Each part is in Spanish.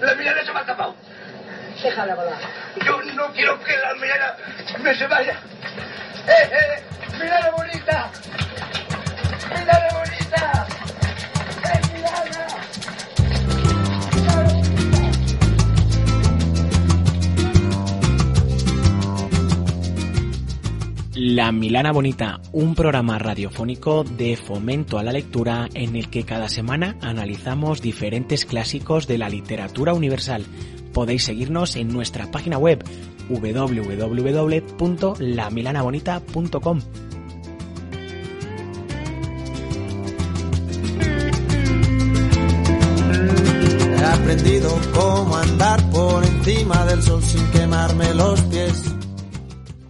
La mirada se me ha escapado. Déjala volar. Yo no quiero que la mirada me se vaya. ¡Eh, eh! ¡Mirada bonita! ¡Mirada bonita! La Milana Bonita, un programa radiofónico de fomento a la lectura en el que cada semana analizamos diferentes clásicos de la literatura universal. Podéis seguirnos en nuestra página web www.lamilanabonita.com.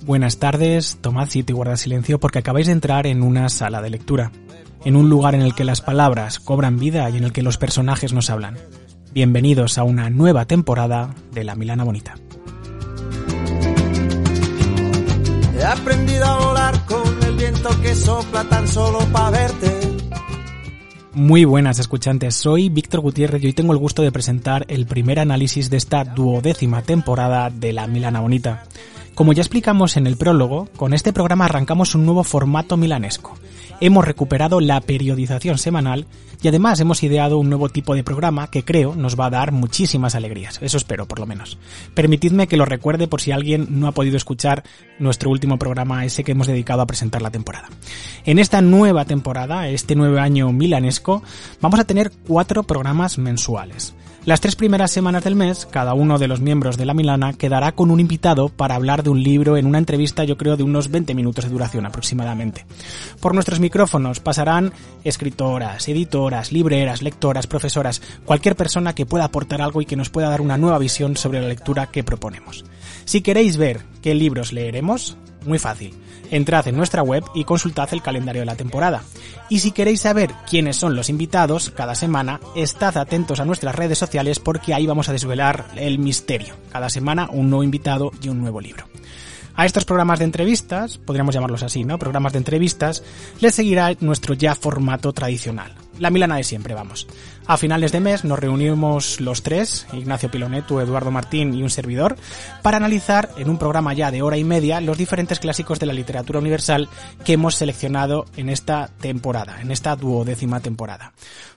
Buenas tardes, tomad sitio y guardad silencio porque acabáis de entrar en una sala de lectura, en un lugar en el que las palabras cobran vida y en el que los personajes nos hablan. Bienvenidos a una nueva temporada de La Milana Bonita. He aprendido a volar con el viento que sopla tan solo para verte. Muy buenas escuchantes, soy Víctor Gutiérrez y hoy tengo el gusto de presentar el primer análisis de esta duodécima temporada de La Milana Bonita. Como ya explicamos en el prólogo, con este programa arrancamos un nuevo formato milanesco. Hemos recuperado la periodización semanal y además hemos ideado un nuevo tipo de programa que creo nos va a dar muchísimas alegrías. Eso espero, por lo menos. Permitidme que lo recuerde por si alguien no ha podido escuchar nuestro último programa, ese que hemos dedicado a presentar la temporada. En esta nueva temporada, este nuevo año milanesco, vamos a tener cuatro programas mensuales. Las tres primeras semanas del mes, cada uno de los miembros de la Milana quedará con un invitado para hablar de un libro en una entrevista yo creo de unos 20 minutos de duración aproximadamente. Por nuestros micrófonos pasarán escritoras, editoras, libreras, lectoras, profesoras, cualquier persona que pueda aportar algo y que nos pueda dar una nueva visión sobre la lectura que proponemos. Si queréis ver qué libros leeremos, muy fácil. Entrad en nuestra web y consultad el calendario de la temporada. Y si queréis saber quiénes son los invitados cada semana, estad atentos a nuestras redes sociales porque ahí vamos a desvelar el misterio. Cada semana un nuevo invitado y un nuevo libro. A estos programas de entrevistas, podríamos llamarlos así, ¿no? Programas de entrevistas, les seguirá nuestro ya formato tradicional. La Milana de siempre, vamos. A finales de mes nos reunimos los tres, Ignacio Pilonetu, Eduardo Martín y un servidor, para analizar en un programa ya de hora y media los diferentes clásicos de la literatura universal que hemos seleccionado en esta temporada, en esta duodécima temporada.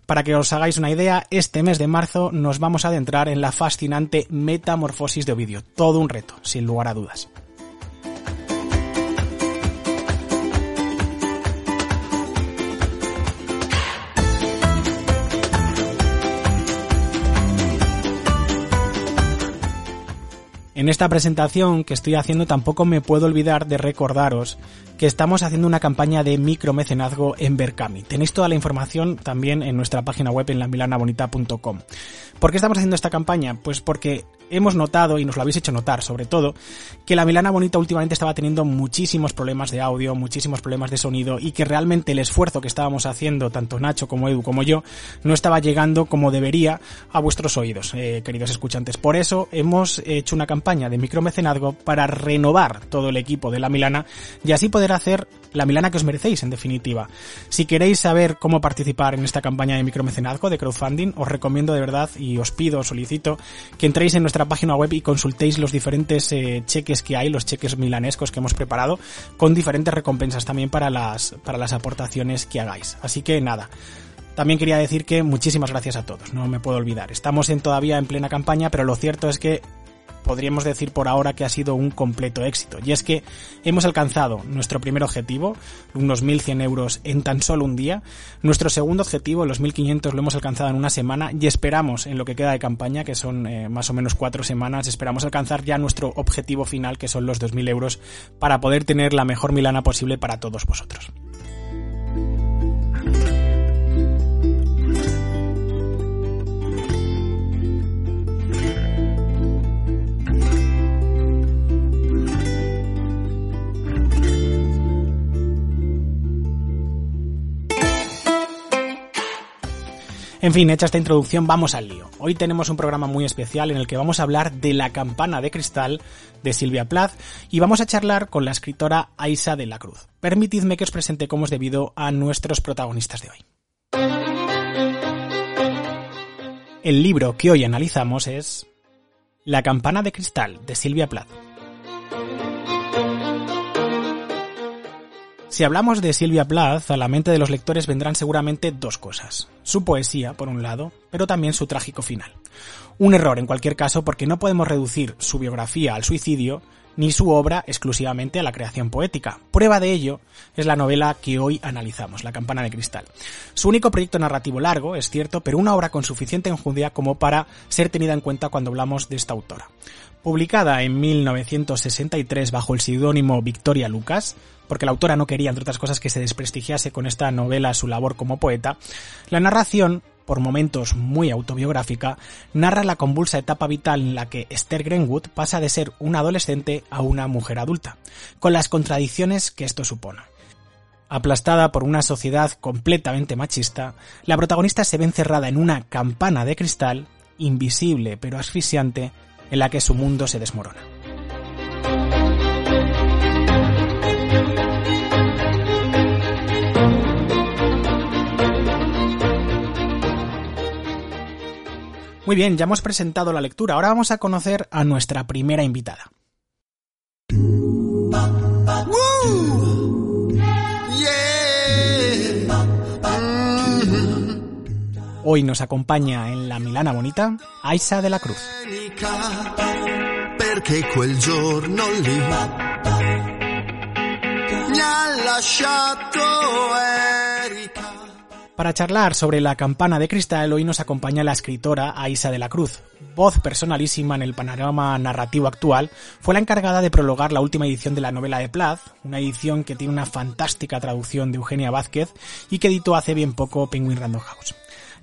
Para que os hagáis una idea, este mes de marzo nos vamos a adentrar en la fascinante metamorfosis de Ovidio. Todo un reto, sin lugar a dudas. En esta presentación que estoy haciendo tampoco me puedo olvidar de recordaros que estamos haciendo una campaña de micromecenazgo en Berkami. Tenéis toda la información también en nuestra página web en lamilanabonita.com. ¿Por qué estamos haciendo esta campaña? Pues porque hemos notado, y nos lo habéis hecho notar sobre todo, que la Milana Bonita últimamente estaba teniendo muchísimos problemas de audio, muchísimos problemas de sonido, y que realmente el esfuerzo que estábamos haciendo, tanto Nacho como Edu como yo, no estaba llegando como debería a vuestros oídos, eh, queridos escuchantes. Por eso hemos hecho una campaña de micromecenazgo para renovar todo el equipo de la Milana y así poder hacer la Milana que os merecéis, en definitiva. Si queréis saber cómo participar en esta campaña de micromecenazgo, de crowdfunding, os recomiendo de verdad y os pido, os solicito que entréis en nuestra página web y consultéis los diferentes eh, cheques que hay, los cheques milanescos que hemos preparado, con diferentes recompensas también para las, para las aportaciones que hagáis. Así que nada. También quería decir que muchísimas gracias a todos, no me puedo olvidar. Estamos en todavía en plena campaña, pero lo cierto es que podríamos decir por ahora que ha sido un completo éxito. Y es que hemos alcanzado nuestro primer objetivo, unos 1.100 euros en tan solo un día. Nuestro segundo objetivo, los 1.500, lo hemos alcanzado en una semana y esperamos en lo que queda de campaña, que son eh, más o menos cuatro semanas, esperamos alcanzar ya nuestro objetivo final, que son los 2.000 euros, para poder tener la mejor Milana posible para todos vosotros. En fin, hecha esta introducción, vamos al lío. Hoy tenemos un programa muy especial en el que vamos a hablar de La campana de cristal de Silvia Plath y vamos a charlar con la escritora Aisa de la Cruz. Permitidme que os presente cómo es debido a nuestros protagonistas de hoy. El libro que hoy analizamos es La campana de cristal de Silvia Plath. Si hablamos de Silvia Plath, a la mente de los lectores vendrán seguramente dos cosas. Su poesía, por un lado, pero también su trágico final. Un error en cualquier caso porque no podemos reducir su biografía al suicidio ni su obra exclusivamente a la creación poética. Prueba de ello es la novela que hoy analizamos, La campana de cristal. Su único proyecto narrativo largo, es cierto, pero una obra con suficiente enjundia como para ser tenida en cuenta cuando hablamos de esta autora. Publicada en 1963 bajo el seudónimo Victoria Lucas, porque la autora no quería, entre otras cosas, que se desprestigiase con esta novela su labor como poeta, la narración, por momentos muy autobiográfica, narra la convulsa etapa vital en la que Esther Greenwood pasa de ser una adolescente a una mujer adulta, con las contradicciones que esto supone. Aplastada por una sociedad completamente machista, la protagonista se ve encerrada en una campana de cristal, invisible pero asfixiante, en la que su mundo se desmorona. Muy bien, ya hemos presentado la lectura. Ahora vamos a conocer a nuestra primera invitada. Hoy nos acompaña en la Milana Bonita Aisa de la Cruz. Para charlar sobre la campana de cristal, hoy nos acompaña la escritora Aisa de la Cruz. Voz personalísima en el panorama narrativo actual, fue la encargada de prologar la última edición de la novela de Plath, una edición que tiene una fantástica traducción de Eugenia Vázquez y que editó hace bien poco Penguin Random House.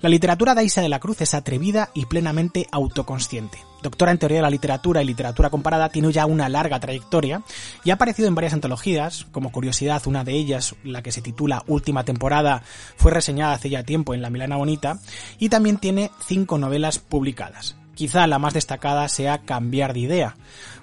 La literatura de Isa de la Cruz es atrevida y plenamente autoconsciente. Doctora en teoría de la literatura y literatura comparada, tiene ya una larga trayectoria y ha aparecido en varias antologías. Como curiosidad, una de ellas, la que se titula Última temporada, fue reseñada hace ya tiempo en La Milana Bonita y también tiene cinco novelas publicadas. Quizá la más destacada sea Cambiar de idea,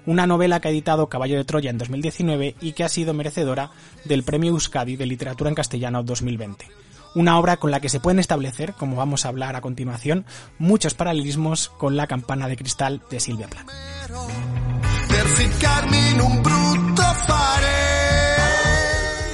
una novela que ha editado Caballo de Troya en 2019 y que ha sido merecedora del Premio Euskadi de Literatura en Castellano 2020 una obra con la que se pueden establecer, como vamos a hablar a continuación, muchos paralelismos con la campana de cristal de Silvia Plath.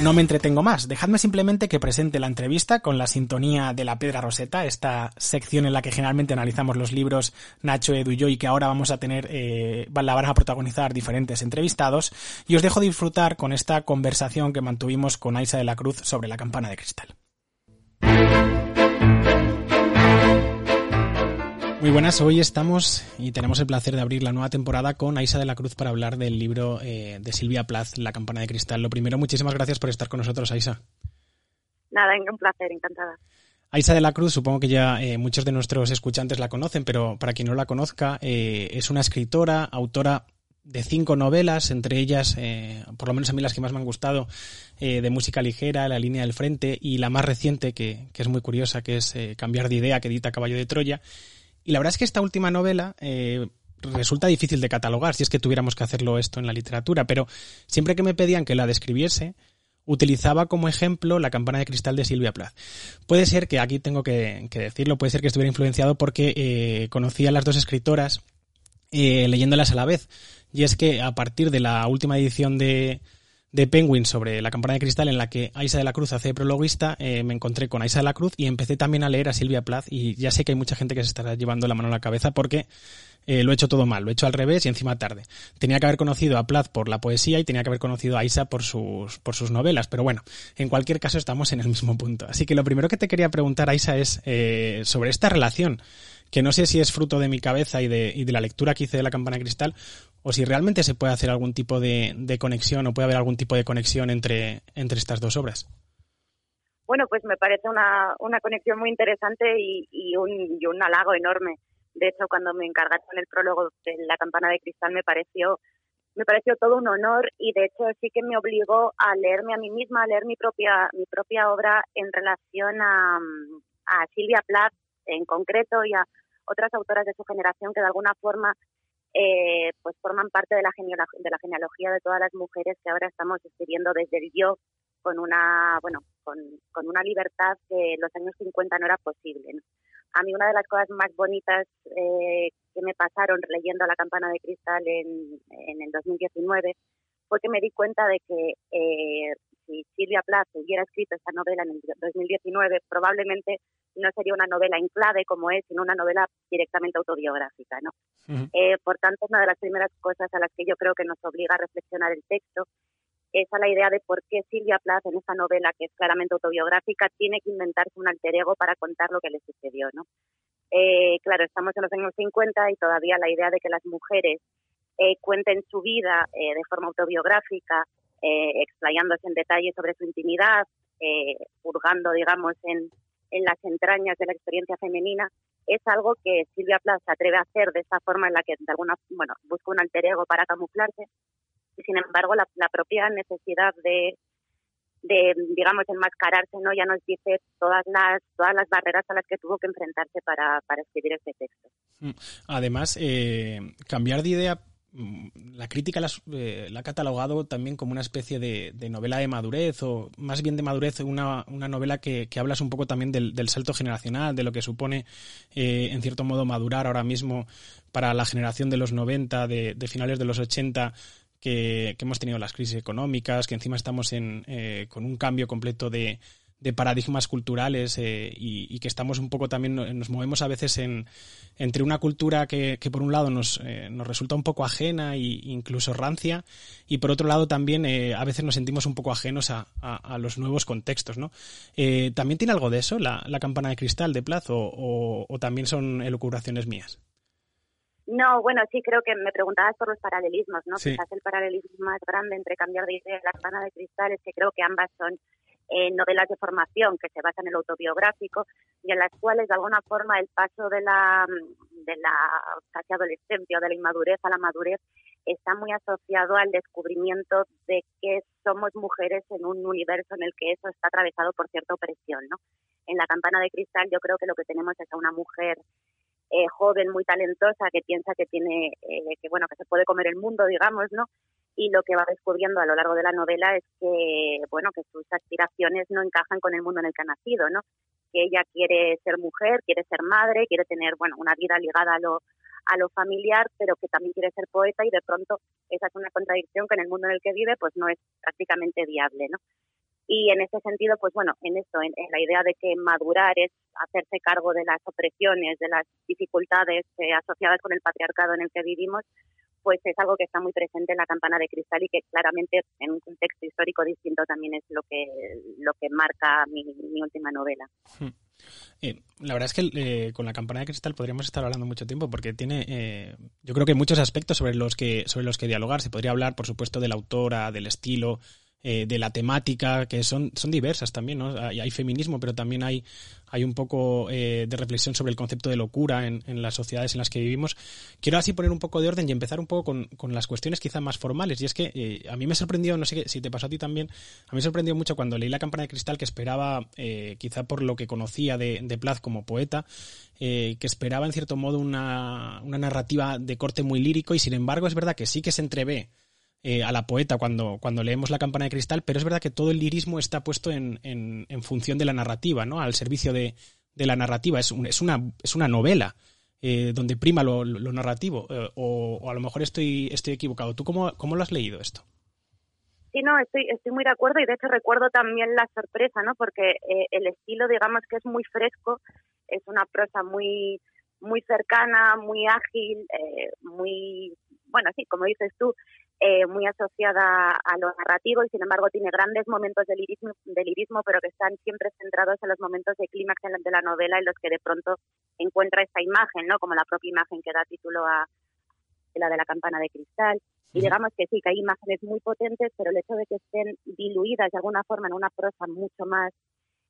No me entretengo más, dejadme simplemente que presente la entrevista con la sintonía de la Pedra Roseta, esta sección en la que generalmente analizamos los libros Nacho, Edu y yo y que ahora vamos a tener, eh, la van a protagonizar diferentes entrevistados y os dejo disfrutar con esta conversación que mantuvimos con Aisa de la Cruz sobre la campana de cristal. Muy buenas, hoy estamos y tenemos el placer de abrir la nueva temporada con Aisa de la Cruz para hablar del libro eh, de Silvia Plath, La campana de cristal. Lo primero, muchísimas gracias por estar con nosotros, Aisa. Nada, un placer, encantada. Aisa de la Cruz, supongo que ya eh, muchos de nuestros escuchantes la conocen, pero para quien no la conozca, eh, es una escritora, autora de cinco novelas, entre ellas, eh, por lo menos a mí las que más me han gustado, eh, de música ligera, La línea del frente, y la más reciente, que, que es muy curiosa, que es eh, Cambiar de idea, que edita Caballo de Troya. Y la verdad es que esta última novela resulta difícil de catalogar, si es que tuviéramos que hacerlo esto en la literatura, pero siempre que me pedían que la describiese, utilizaba como ejemplo la campana de cristal de Silvia Plath. Puede ser que, aquí tengo que, decirlo, puede ser que estuviera influenciado porque conocía a las dos escritoras leyéndolas a la vez y es que a partir de la última edición de, de Penguin sobre la campana de cristal en la que Aisa de la Cruz hace prologuista, eh, me encontré con Aisa de la Cruz y empecé también a leer a Silvia Plath y ya sé que hay mucha gente que se estará llevando la mano a la cabeza porque eh, lo he hecho todo mal, lo he hecho al revés y encima tarde. Tenía que haber conocido a Plath por la poesía y tenía que haber conocido a Aisa por sus, por sus novelas, pero bueno, en cualquier caso estamos en el mismo punto. Así que lo primero que te quería preguntar, Aisa, es eh, sobre esta relación que no sé si es fruto de mi cabeza y de, y de la lectura que hice de la campana de cristal o si realmente se puede hacer algún tipo de, conexión o puede haber algún tipo de conexión entre, entre estas dos obras. Bueno, pues me parece una, una conexión muy interesante y, y, un, y un halago enorme. De hecho, cuando me encargaron el prólogo de la campana de cristal me pareció me pareció todo un honor y de hecho sí que me obligó a leerme a mí misma, a leer mi propia mi propia obra en relación a, a Silvia Plath en concreto y a otras autoras de su generación que de alguna forma eh, pues forman parte de la, de la genealogía de todas las mujeres que ahora estamos escribiendo desde el yo con una, bueno, con, con una libertad que en los años 50 no era posible. A mí una de las cosas más bonitas eh, que me pasaron leyendo La campana de cristal en, en el 2019 fue que me di cuenta de que eh, si Silvia Plath hubiera escrito esta novela en el 2019, probablemente no sería una novela en clave como es, sino una novela directamente autobiográfica. ¿no? Eh, por tanto, una de las primeras cosas a las que yo creo que nos obliga a reflexionar el texto es a la idea de por qué Silvia Plath en esta novela, que es claramente autobiográfica, tiene que inventarse un alter ego para contar lo que le sucedió. ¿no? Eh, claro, estamos en los años 50 y todavía la idea de que las mujeres eh, cuenten su vida eh, de forma autobiográfica, eh, explayándose en detalle sobre su intimidad, eh, hurgando, digamos, en, en las entrañas de la experiencia femenina, es algo que Silvia Plath se atreve a hacer de esa forma en la que de alguna bueno busca un alter ego para camuflarse. Y sin embargo la, la propia necesidad de de digamos enmascararse no ya nos dice todas las todas las barreras a las que tuvo que enfrentarse para, para escribir este texto. Mm. además eh, cambiar de idea la crítica eh, la, ha catalogado también como una especie de, novela de madurez o más bien de madurez una, una novela que, que hablas un poco también del, del, salto generacional de lo que supone eh, en cierto modo madurar ahora mismo para la generación de los 90 de, de finales de los 80 que, hemos tenido las crisis económicas, que encima estamos en, eh, con un cambio completo de, paradigmas culturales eh, y, que estamos un poco también, nos movemos a veces en, entre una cultura que, por un lado nos, eh, nos resulta un poco ajena e incluso rancia y por otro lado también a veces nos sentimos un poco ajenos a, los nuevos contextos. ¿no? ¿También tiene algo de eso la, campana de cristal de plazo o, o también son elucubraciones mías? No, bueno, sí, creo que me preguntabas por los paralelismos, ¿no? Quizás el paralelismo más grande entre cambiar de idea y la campana de cristal es que creo que ambas son eh, novelas de formación que se basan en el autobiográfico y en las cuales de alguna forma el paso de la de la casi adolescencia o de la inmadurez a la madurez está muy asociado al descubrimiento de que somos mujeres en un universo en el que eso está atravesado por cierta opresión, ¿no? En la campana de cristal yo creo que lo que tenemos es a una mujer eh, joven, muy talentosa, que piensa que tiene, eh, que bueno, que se puede comer el mundo, digamos, ¿no? Y lo que va descubriendo a lo largo de la novela es que, bueno, que sus aspiraciones no encajan con el mundo en el que ha nacido, ¿no? Que ella quiere ser mujer, quiere ser madre, quiere tener, bueno, una vida ligada a lo, a lo familiar, pero que también quiere ser poeta y de pronto esa es una contradicción que en el mundo en el que vive pues no es prácticamente viable, ¿no? Y en ese sentido, pues bueno, en esto, en, la idea de que madurar es hacerse cargo de las opresiones, de las dificultades eh, asociadas con el patriarcado en el que vivimos, pues es algo que está muy presente en la campana de cristal y que claramente en un contexto histórico distinto también es lo que lo que marca mi, última novela. Hmm. Eh, la verdad es que eh, con la campana de cristal podríamos estar hablando mucho tiempo porque tiene, yo creo que muchos aspectos sobre los que sobre los que dialogar. Se podría hablar, por supuesto, de la autora, del estilo, eh, de la temática, que son, son diversas también, ¿no? Hay, feminismo, pero también hay, hay un poco eh, de reflexión sobre el concepto de locura en, en, las sociedades en las que vivimos. Quiero así poner un poco de orden y empezar un poco con, con las cuestiones quizá más formales. Y es que eh, a mí me sorprendió, no sé si te pasó a ti también, a mí me sorprendió mucho cuando leí La campana de cristal que esperaba, quizá por lo que conocía de, de Plath como poeta, que esperaba en cierto modo una, una narrativa de corte muy lírico y sin embargo es verdad que sí que se entrevé eh, a la poeta cuando, cuando leemos la campana de cristal, pero es verdad que todo el lirismo está puesto en, en, función de la narrativa, ¿no? Al servicio de, de la narrativa. Es, es, una, es una novela eh, donde prima lo, lo narrativo. Eh, o, a lo mejor estoy, estoy equivocado. ¿Tú cómo, cómo lo has leído esto? Sí, no, estoy, estoy muy de acuerdo y de hecho recuerdo también la sorpresa, ¿no? Porque el estilo, digamos que es muy fresco, es una prosa muy muy cercana, muy ágil, muy, bueno, sí, como dices tú, eh, muy asociada a lo narrativo y sin embargo tiene grandes momentos de lirismo, de lirismo pero que están siempre centrados en los momentos de clímax de la novela en los que de pronto encuentra esta imagen, ¿no? Como la propia imagen que da título a la de la campana de cristal. Y digamos que sí, que hay imágenes muy potentes, pero el hecho de que estén diluidas de alguna forma en una prosa mucho más,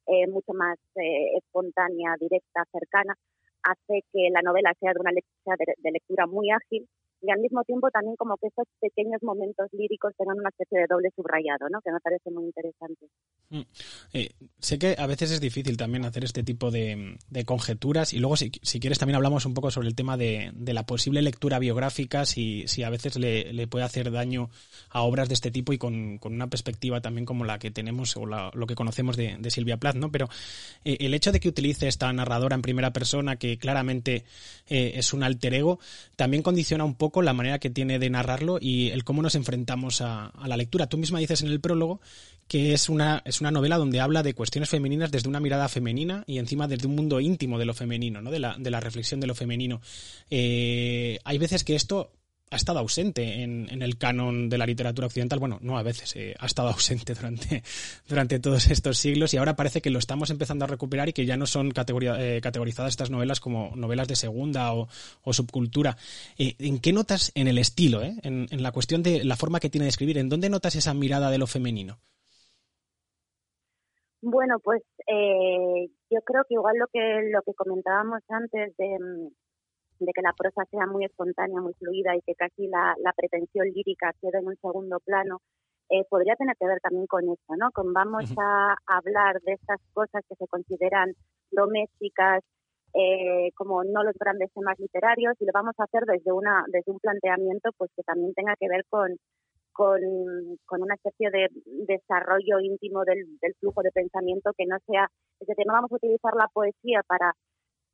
eh, mucho más eh, espontánea, directa, cercana, hace que la novela sea de una lectura, de lectura muy ágil y al mismo tiempo también como que estos pequeños momentos líricos tengan una especie de doble subrayado, ¿no? Que me parece muy interesante. Mm. Eh, sé que a veces es difícil también hacer este tipo de, conjeturas y luego si, quieres también hablamos un poco sobre el tema de, la posible lectura biográfica, si, si a veces le, puede hacer daño a obras de este tipo y con, una perspectiva también como la que tenemos o lo que conocemos de, Silvia Plath, ¿no? Pero eh, el hecho de que utilice esta narradora en primera persona que claramente eh, es un alter ego, también condiciona un poco la manera que tiene de narrarlo y el cómo nos enfrentamos a, la lectura. Tú misma dices en el prólogo que es una, es una novela donde habla de cuestiones femeninas desde una mirada femenina y encima desde un mundo íntimo de lo femenino, ¿no? de, la, de la reflexión de lo femenino. Eh, hay veces que esto ha estado ausente en, el canon de la literatura occidental. Bueno, no a veces, eh, ha estado ausente durante, durante todos estos siglos y ahora parece que lo estamos empezando a recuperar y que ya no son eh, categorizadas estas novelas como novelas de segunda o, subcultura. Eh, ¿En qué notas en el estilo, en, la cuestión de la forma que tiene de escribir? ¿En dónde notas esa mirada de lo femenino? Bueno, pues yo creo que igual lo que lo que comentábamos antes de, de que la prosa sea muy espontánea, muy fluida y que casi la, pretensión lírica quede en un segundo plano, eh, podría tener que ver también con eso, ¿no? Con vamos a hablar de estas cosas que se consideran domésticas, eh, como no los grandes temas literarios, y lo vamos a hacer desde una desde un planteamiento pues que también tenga que ver con, con, una especie de desarrollo íntimo del, del flujo de pensamiento que no sea, es decir, no vamos a utilizar la poesía para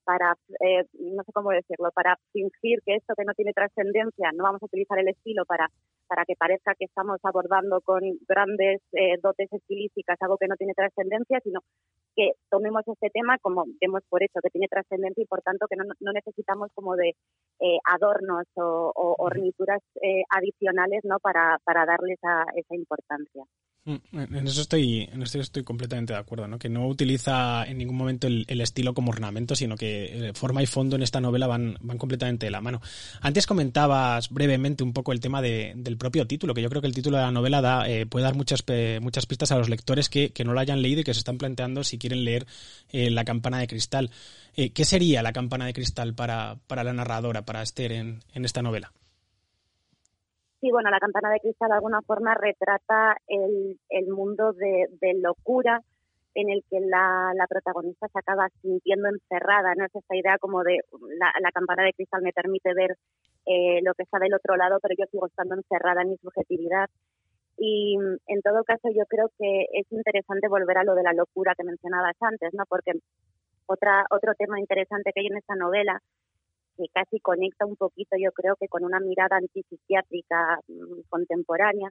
para, eh, no sé cómo decirlo, para fingir que esto que no tiene trascendencia, no vamos a utilizar el estilo para, para que parezca que estamos abordando con grandes eh, dotes estilísticas algo que no tiene trascendencia, sino que tomemos este tema como demos por hecho que tiene trascendencia y por tanto que no, no necesitamos como de eh, adornos o, o ornituras adicionales no para, para darles esa importancia. Mm, en eso estoy, en eso estoy completamente de acuerdo, ¿no? Que no utiliza en ningún momento el, estilo como ornamento, sino que eh, forma y fondo en esta novela van, van completamente de la mano. Antes comentabas brevemente un poco el tema del propio título, que yo creo que el título de la novela da, eh, puede dar muchas, muchas pistas a los lectores que, no lo hayan leído y que se están planteando si quieren leer eh, La campana de cristal. ¿Qué sería la campana de cristal para, para la narradora, para Esther, en esta novela? Sí, bueno, la campana de cristal de alguna forma retrata el, el mundo de, locura en el que la, la, protagonista se acaba sintiendo encerrada, ¿no? Es esta idea como de la, la campana de cristal me permite ver eh, lo que está del otro lado, pero yo sigo estando encerrada en mi subjetividad. Y en todo caso yo creo que es interesante volver a lo de la locura que mencionabas antes, ¿no? Porque otra, otro tema interesante que hay en esta novela que casi conecta un poquito, yo creo que con una mirada antipsiquiátrica mm, contemporánea,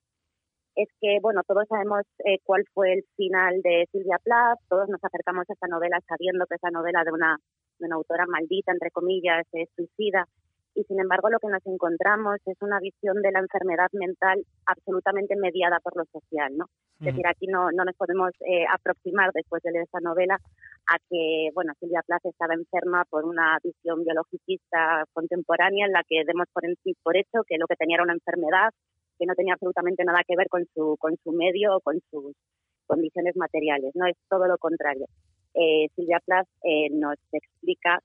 es que, bueno, todos sabemos eh, cuál fue el final de Silvia Plath, todos nos acercamos a esta novela sabiendo que es la novela de una, de una autora maldita, entre comillas, suicida, y sin embargo lo que nos encontramos es una visión de la enfermedad mental absolutamente mediada por lo social, ¿no? Es decir, aquí no, no nos podemos eh, aproximar después de leer esta novela a que, bueno, Silvia Plath estaba enferma por una visión biologicista contemporánea en la que demos por, por hecho que lo que tenía era una enfermedad que no tenía absolutamente nada que ver con su, con su medio o con sus condiciones materiales, ¿no? Es todo lo contrario. Eh, Silvia Plath eh, nos explica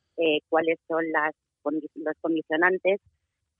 cuáles son las los condicionantes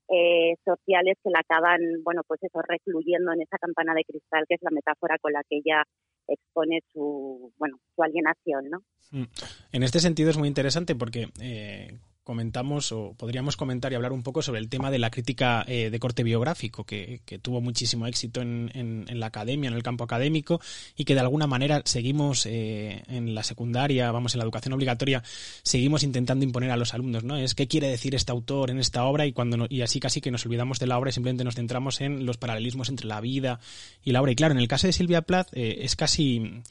eh, sociales que la acaban, bueno, pues eso, recluyendo en esa campana de cristal, que es la metáfora con la que ella expone su, bueno, su alienación, ¿no? Mm. En este sentido es muy interesante porque eh, comentamos o podríamos comentar y hablar un poco sobre el tema de la crítica eh, de corte biográfico que, tuvo muchísimo éxito en, en, la academia, en el campo académico y que de alguna manera seguimos eh, en la secundaria, vamos, en la educación obligatoria, seguimos intentando imponer a los alumnos, ¿no? Es qué quiere decir este autor en esta obra y cuando y así casi que nos olvidamos de la obra y simplemente nos centramos en los paralelismos entre la vida y la obra. Y claro, en el caso de Silvia Plath eh, es casi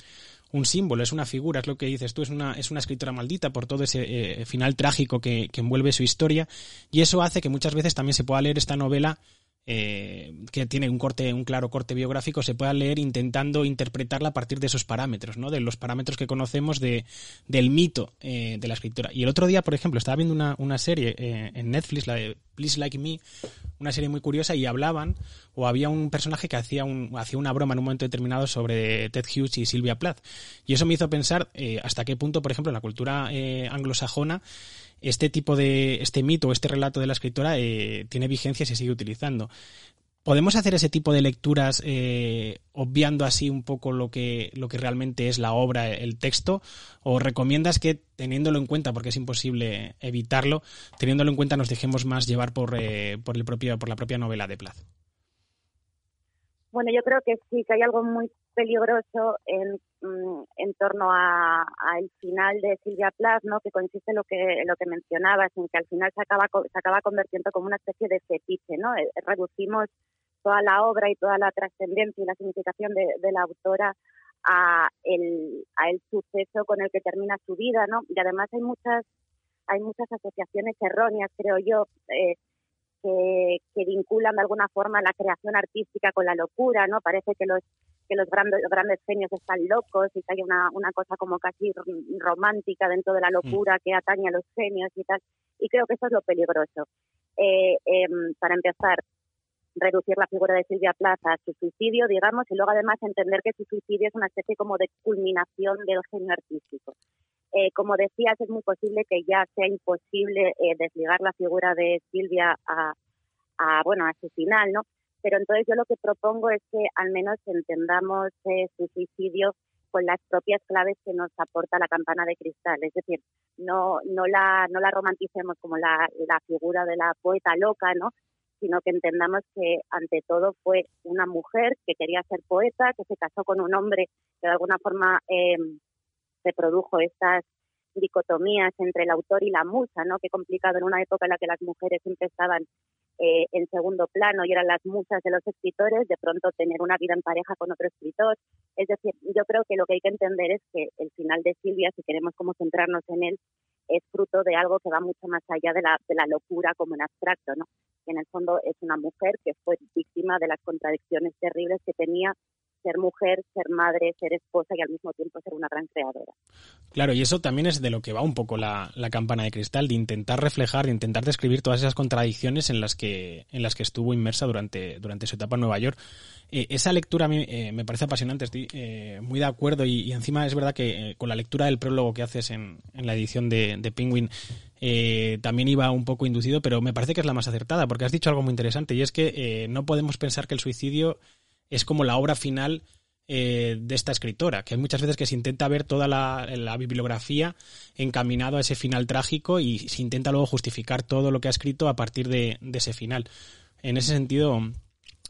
un símbolo, es una figura, es lo que dices tú, es una, es una escritora maldita por todo ese eh, final trágico que, envuelve su historia y eso hace que muchas veces también se pueda leer esta novela eh, que tiene un corte, un claro corte biográfico, se pueda leer intentando interpretarla a partir de esos parámetros, ¿no? De los parámetros que conocemos de, del mito eh, de la escritora. Y el otro día, por ejemplo, estaba viendo una, una serie en Netflix, la de Please Like Me, una serie muy curiosa y hablaban, o había un personaje que hacía, un, hacía una broma en un momento determinado sobre Ted Hughes y Sylvia Plath. Y eso me hizo pensar eh, hasta qué punto, por ejemplo, en la cultura eh, anglosajona, este tipo de, este mito, este relato de la escritora eh, tiene vigencia y se sigue utilizando. ¿Podemos hacer ese tipo de lecturas eh, obviando así un poco lo que, lo que realmente es la obra, el texto? ¿O recomiendas que, teniéndolo en cuenta, porque es imposible evitarlo, teniéndolo en cuenta nos dejemos más llevar por, eh, por, el propio, por la propia novela de Plath? Bueno, yo creo que sí, que hay algo muy peligroso en, mm, en torno al final de Silvia Plath, ¿no? que consiste en lo que, lo que mencionabas, en que al final se acaba, se acaba convirtiendo como una especie de fetiche. ¿no? Eh, reducimos toda la obra y toda la trascendencia y la significación de, la autora a el, a el suceso con el que termina su vida, ¿no? Y además hay muchas hay muchas asociaciones erróneas, creo yo, eh, que, que, vinculan de alguna forma la creación artística con la locura, ¿no? Parece que los que los grandes, grandes genios están locos y que hay una, una cosa como casi romántica dentro de la mm. locura que atañe a los genios y tal. Y creo que eso es lo peligroso. Eh, em, para empezar, reducir la figura de Silvia Plaza a su suicidio, digamos, y luego además entender que su suicidio es una especie como de culminación del genio artístico. Eh, como decías, es muy posible que ya sea imposible eh, desligar la figura de Silvia a, a, bueno, a su final, ¿no? Pero entonces yo lo que propongo es que al menos entendamos su suicidio con las propias claves que nos aporta la campana de cristal, es decir, no no la no la romanticemos como la, la figura de la poeta loca, ¿no? sino que entendamos que ante todo fue una mujer que quería ser poeta, que se casó con un hombre que de alguna forma eh, se produjo estas dicotomías entre el autor y la musa, ¿no? Qué complicado en una época en la que las mujeres empezaban eh, en segundo plano y eran las musas de los escritores, de pronto tener una vida en pareja con otro escritor. Es decir, yo creo que lo que hay que entender es que el final de Silvia, si queremos como centrarnos en él, es fruto de algo que va mucho más allá de la, de la locura como en abstracto, ¿no? en el fondo es una mujer que fue víctima de las contradicciones terribles que tenía ser mujer, ser madre, ser esposa y al mismo tiempo ser una gran creadora. Claro, y eso también es de lo que va un poco la, campana de cristal, de intentar reflejar, de intentar describir todas esas contradicciones en las que, en las que estuvo inmersa durante, durante su etapa en Nueva York. Eh, esa lectura a mí eh, me parece apasionante, estoy eh, muy de acuerdo y, encima es verdad que con la lectura del prólogo que haces en, en la edición de, de Penguin también iba un poco inducido, pero me parece que es la más acertada porque has dicho algo muy interesante y es que no podemos pensar que el suicidio es como la obra final eh, de esta escritora, que hay muchas veces que se intenta ver toda la, bibliografía encaminado a ese final trágico y se intenta luego justificar todo lo que ha escrito a partir de, de ese final. En ese sentido,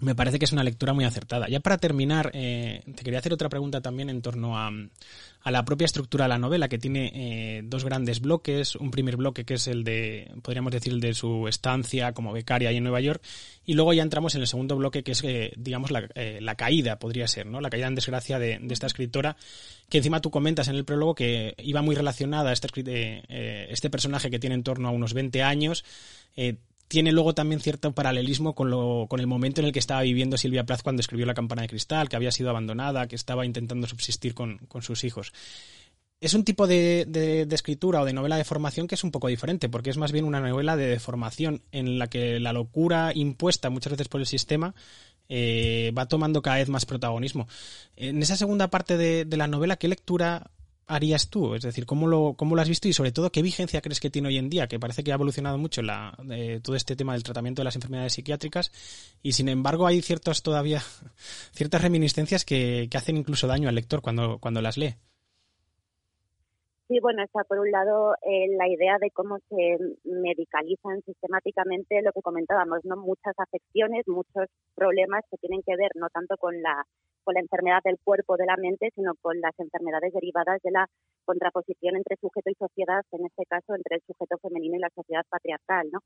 me parece que es una lectura muy acertada. Ya para terminar, eh, te quería hacer otra pregunta también en torno a, a la propia estructura de la novela, que tiene eh, dos grandes bloques. Un primer bloque que es el de, podríamos decir, el de su estancia como becaria ahí en Nueva York. Y luego ya entramos en el segundo bloque, que es, eh, digamos, la, la, caída, podría ser, ¿no? La caída en desgracia de, de, esta escritora, que encima tú comentas en el prólogo que iba muy relacionada a este, este personaje que tiene en torno a unos 20 años tiene luego también cierto paralelismo con, lo, con el momento en el que estaba viviendo Silvia Plath cuando escribió La campana de cristal, que había sido abandonada, que estaba intentando subsistir con, sus hijos. Es un tipo de, de, escritura o de novela de formación que es un poco diferente, porque es más bien una novela de formación en la que la locura impuesta muchas veces por el sistema eh, va tomando cada vez más protagonismo. En esa segunda parte de, de la novela, ¿qué lectura harías tú? Es decir, ¿cómo lo, ¿cómo lo has visto y sobre todo qué vigencia crees que tiene hoy en día? Que parece que ha evolucionado mucho la, eh, todo este tema del tratamiento de las enfermedades psiquiátricas y sin embargo hay ciertos todavía ciertas reminiscencias que, que hacen incluso daño al lector cuando, cuando las lee. Sí, bueno, está por un lado eh, la idea de cómo se medicalizan sistemáticamente lo que comentábamos, no muchas afecciones, muchos problemas que tienen que ver no tanto con la con la enfermedad del cuerpo, de la mente, sino con las enfermedades derivadas de la contraposición entre sujeto y sociedad, en este caso entre el sujeto femenino y la sociedad patriarcal, ¿no?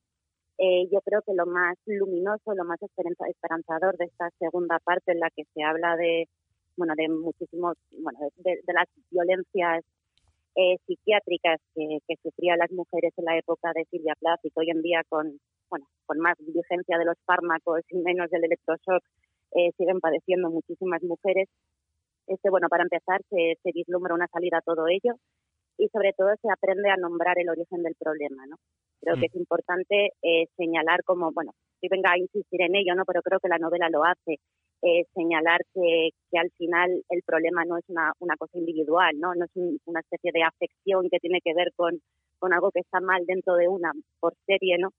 Eh, yo creo que lo más luminoso, lo más esperanzador de esta segunda parte en la que se habla de, bueno, de muchísimos, bueno, de las violencias eh, psiquiátricas que, sufrían las mujeres en la época de Silvia Plath y que hoy en día con, bueno, con más vigencia de los fármacos y menos del electroshock eh, siguen padeciendo muchísimas mujeres. Este, bueno, para empezar, se, se vislumbra una salida a todo ello y sobre todo se aprende a nombrar el origen del problema, ¿no? Creo Mm. que es importante eh, señalar como, bueno, si venga a insistir en ello, ¿no? Pero creo que la novela lo hace. Eh, señalar que, que al final el problema no es una, una cosa individual, ¿no? No es un- una especie de afección que tiene que ver con, con algo que está mal dentro de una por serie, ¿no?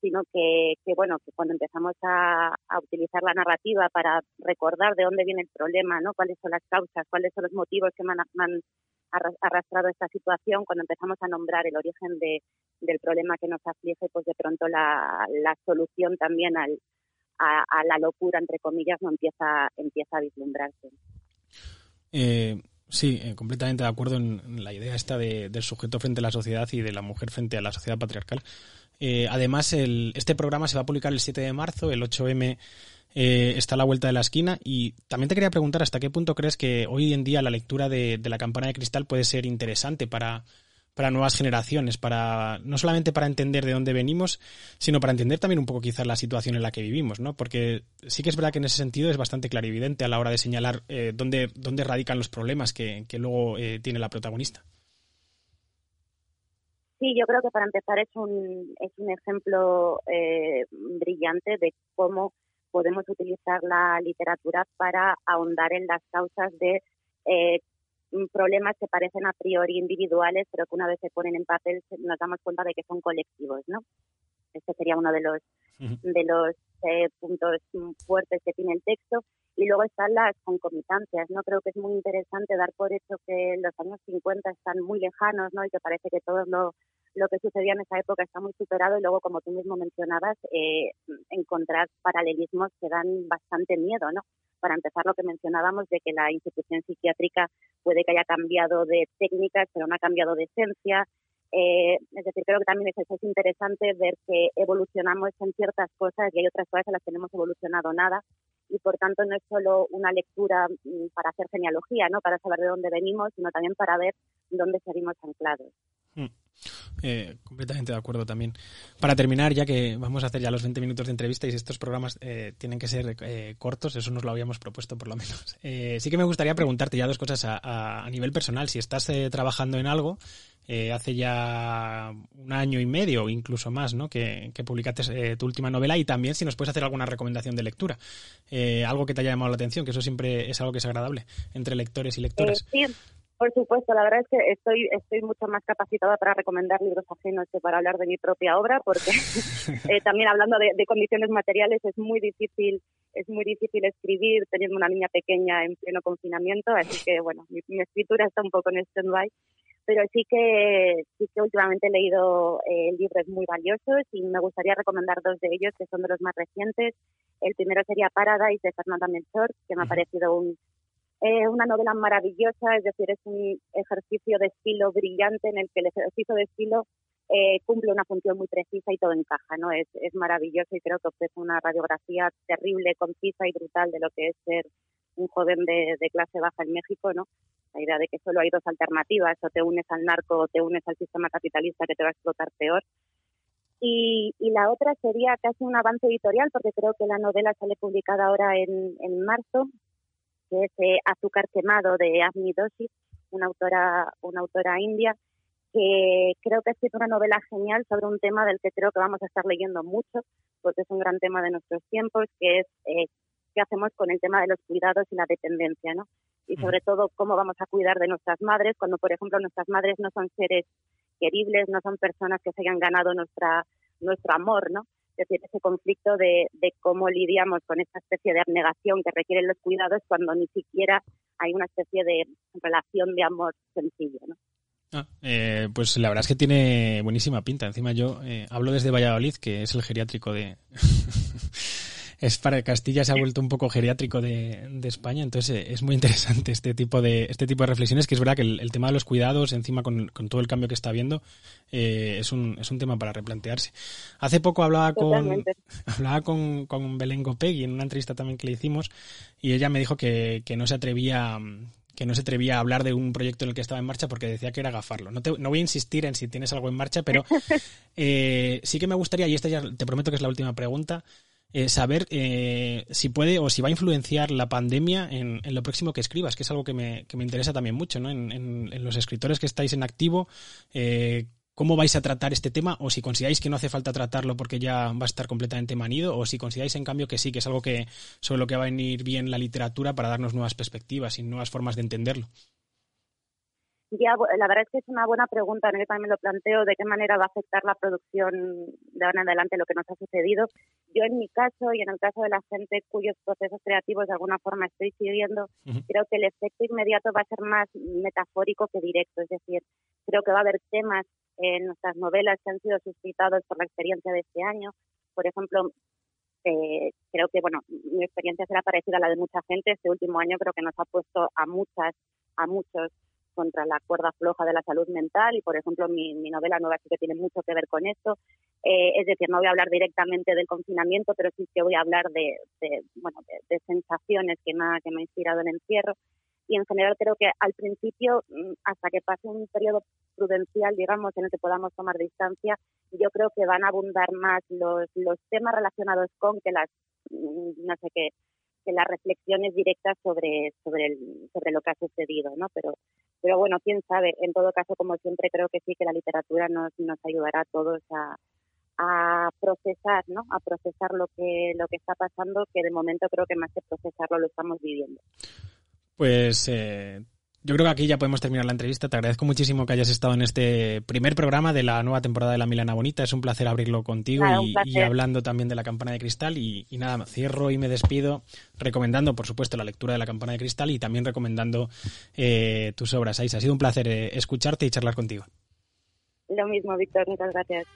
Sino que, que bueno, que cuando empezamos a, a utilizar la narrativa para recordar de dónde viene el problema, ¿no? Cuáles son las causas, cuáles son los motivos que me han, arrastrado esta situación, cuando empezamos a nombrar el origen de, del problema que nos aflige, pues de pronto la, la solución también al, a, la locura, entre comillas, no empieza, empieza a vislumbrarse. Eh, sí, eh, completamente de acuerdo en, en la idea esta de- del sujeto frente a la sociedad y de la mujer frente a la sociedad patriarcal. Eh, además, el- este programa se va a publicar el 7 de marzo, el 8M eh, está a la vuelta de la esquina y también te quería preguntar hasta qué punto crees que hoy en día la lectura de, de la campana de cristal puede ser interesante para, para nuevas generaciones, para no solamente para entender de dónde venimos, sino para entender también un poco quizás la situación en la que vivimos, ¿no? Porque sí que es verdad que en ese sentido es bastante clarividente a la hora de señalar eh, dónde, dónde radican los problemas que, que luego eh, tiene la protagonista. Sí, yo creo que para empezar es un, es un ejemplo eh, brillante de cómo podemos utilizar la literatura para ahondar en las causas de problemas que parecen a priori individuales, pero que una vez se ponen en papel nos damos cuenta de que son colectivos, ¿no? Este sería uno de los de los eh, puntos mm, fuertes que tiene el texto. Y luego están las concomitancias, ¿no? Creo que es muy interesante dar por hecho que los años 50 están muy lejanos, ¿no? Y que parece que todo lo, lo que sucedía en esa época está muy superado y luego, como tú mismo mencionabas, eh, encontrar paralelismos que dan bastante miedo, ¿no? Para empezar, lo que mencionábamos de que la institución psiquiátrica puede que haya cambiado de técnicas, pero no ha cambiado de esencia. Eh, es decir, creo que también es, es interesante ver que evolucionamos en ciertas cosas y hay otras cosas en las que no hemos evolucionado nada y por tanto no es solo una lectura mm, para hacer genealogía, ¿no? Para saber de dónde venimos, sino también para ver dónde seguimos anclados. Eh, completamente de acuerdo también. Para terminar, ya que vamos a hacer ya los 20 minutos de entrevista y estos programas eh, tienen que ser eh, cortos, eso nos lo habíamos propuesto por lo menos. Eh, sí que me gustaría preguntarte ya dos cosas a, nivel personal. Si estás eh, trabajando en algo, eh, hace ya un año y medio incluso más, ¿no? Que, que publicaste tu última novela y también si nos puedes hacer alguna recomendación de lectura. Algo que te haya llamado la atención, que eso siempre es algo que es agradable entre lectores y lectoras. Por supuesto, la verdad es que estoy, estoy mucho más capacitada para recomendar libros ajenos que para hablar de mi propia obra, porque eh, también hablando de, de condiciones materiales es muy difícil es muy difícil escribir teniendo una niña pequeña en pleno confinamiento, así que bueno, mi, mi escritura está un poco en stand-by, pero sí que sí que últimamente he leído eh, libros muy valiosos y me gustaría recomendar dos de ellos que son de los más recientes. El primero sería Paradise de Fernanda Melchor, que me ha parecido un eh, una novela maravillosa, es decir, es un ejercicio de estilo brillante en el que el ejercicio de estilo eh, cumple una función muy precisa y todo encaja, ¿no? Es, es maravilloso y creo que ofrece una radiografía terrible, concisa y brutal de lo que es ser un joven de, de clase baja en México, ¿no? La idea de que solo hay dos alternativas, o te unes al narco o te unes al sistema capitalista que te va a explotar peor. Y, y la otra sería casi un avance editorial, porque creo que la novela sale publicada ahora en, en marzo, que es eh, Azúcar quemado de Avni Doshi, una autora, una autora india, que creo que ha escrito una novela genial sobre un tema del que creo que vamos a estar leyendo mucho, porque es un gran tema de nuestros tiempos, que es eh, qué hacemos con el tema de los cuidados y la dependencia, ¿no? Y sobre todo cómo vamos a cuidar de nuestras madres cuando, por ejemplo, nuestras madres no son seres queribles, no son personas que se hayan ganado nuestra nuestro amor, ¿no? Decir, ese conflicto de, de cómo lidiamos con esta especie de abnegación que requieren los cuidados cuando ni siquiera hay una especie de relación de amor sencillo, ¿no? Ah, eh, pues la verdad es que tiene buenísima pinta. Encima yo eh, hablo desde Valladolid, que es el geriátrico de... es para Castilla se ha vuelto un poco geriátrico de, de España, entonces eh, es muy interesante este tipo de este tipo de reflexiones, que es verdad que el, el tema de los cuidados, encima con, con todo el cambio que está habiendo, eh, es, un, es un tema para replantearse. Hace poco hablaba con, hablaba con, con Belén Gopegui en una entrevista también que le hicimos y ella me dijo que, que no se atrevía que no se atrevía a hablar de un proyecto en el que estaba en marcha porque decía que era gafarlo. No, te, no voy a insistir en si tienes algo en marcha, pero eh, sí que me gustaría, y esta ya te prometo que es la última pregunta, eh, saber eh, si puede o si va a influenciar la pandemia en, en lo próximo que escribas, que es algo que me, que me interesa también mucho, ¿no? En, en- los escritores que estáis en activo, eh, cómo vais a tratar este tema o si consideráis que no hace falta tratarlo porque ya va a estar completamente manido o si consideráis en cambio que sí, que es algo que sobre lo que va a venir bien la literatura para darnos nuevas perspectivas y nuevas formas de entenderlo. Ya, la verdad es que es una buena pregunta, ¿no? yo también lo planteo, de qué manera va a afectar la producción de ahora en adelante lo que nos ha sucedido. Yo en mi caso y en el caso de la gente cuyos procesos creativos de alguna forma estoy siguiendo, creo que el efecto inmediato va a ser más metafórico que directo, es decir, creo que va a haber temas en nuestras novelas que han sido suscitados por la experiencia de este año. Por ejemplo, eh, creo que bueno mi experiencia será parecida a la de mucha gente este último año creo que nos ha puesto a muchas a muchos contra la cuerda floja de la salud mental y, por ejemplo, mi, novela nueva sí que tiene mucho que ver con esto. Eh, es decir, no voy a hablar directamente del confinamiento, pero sí que voy a hablar de, bueno, de, sensaciones que me, ha, que me ha inspirado el encierro. Y en general creo que al principio, mm, hasta que pase un periodo prudencial, digamos, en el que podamos tomar distancia, yo creo que van a abundar más los, los temas relacionados con que las, mm, no sé qué, que las reflexiones directas sobre sobre el, sobre lo que ha sucedido no pero pero bueno quién sabe en todo caso como siempre creo que sí que la literatura nos ayudará a todos a a procesar no a procesar lo que lo que está pasando que de momento creo que más que procesarlo lo estamos viviendo. Pues eh, yo creo que aquí ya podemos terminar la entrevista. Te agradezco muchísimo que hayas estado en este primer programa de la nueva temporada de La Milana Bonita. Es un placer abrirlo contigo y, hablando también de la Campana de Cristal. Y, nada, cierro y me despido recomendando, por supuesto, la lectura de la Campana de Cristal y también recomendando eh, tus obras. Aisa, ha sido un placer eh, escucharte y charlar contigo. Lo mismo, Víctor. Muchas gracias.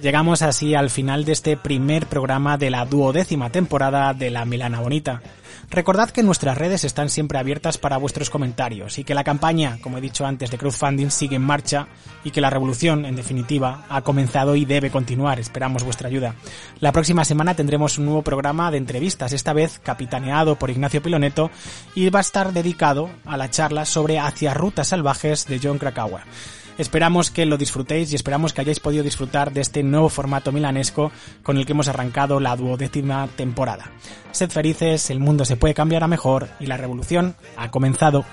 Llegamos así al final de este primer programa de la duodécima temporada de La Milana Bonita. Recordad que nuestras redes están siempre abiertas para vuestros comentarios y que la campaña, como he dicho antes, de crowdfunding sigue en marcha y que la revolución, en definitiva, ha comenzado y debe continuar. Esperamos vuestra ayuda. La próxima semana tendremos un nuevo programa de entrevistas, esta vez capitaneado por Ignacio Piloneto y va a estar dedicado a la charla sobre Hacia Rutas Salvajes de John Krakauer. Esperamos que lo disfrutéis y esperamos que hayáis podido disfrutar de este nuevo formato milanesco con el que hemos arrancado la duodécima temporada. Sed felices, el mundo se puede cambiar a mejor y la revolución ha comenzado.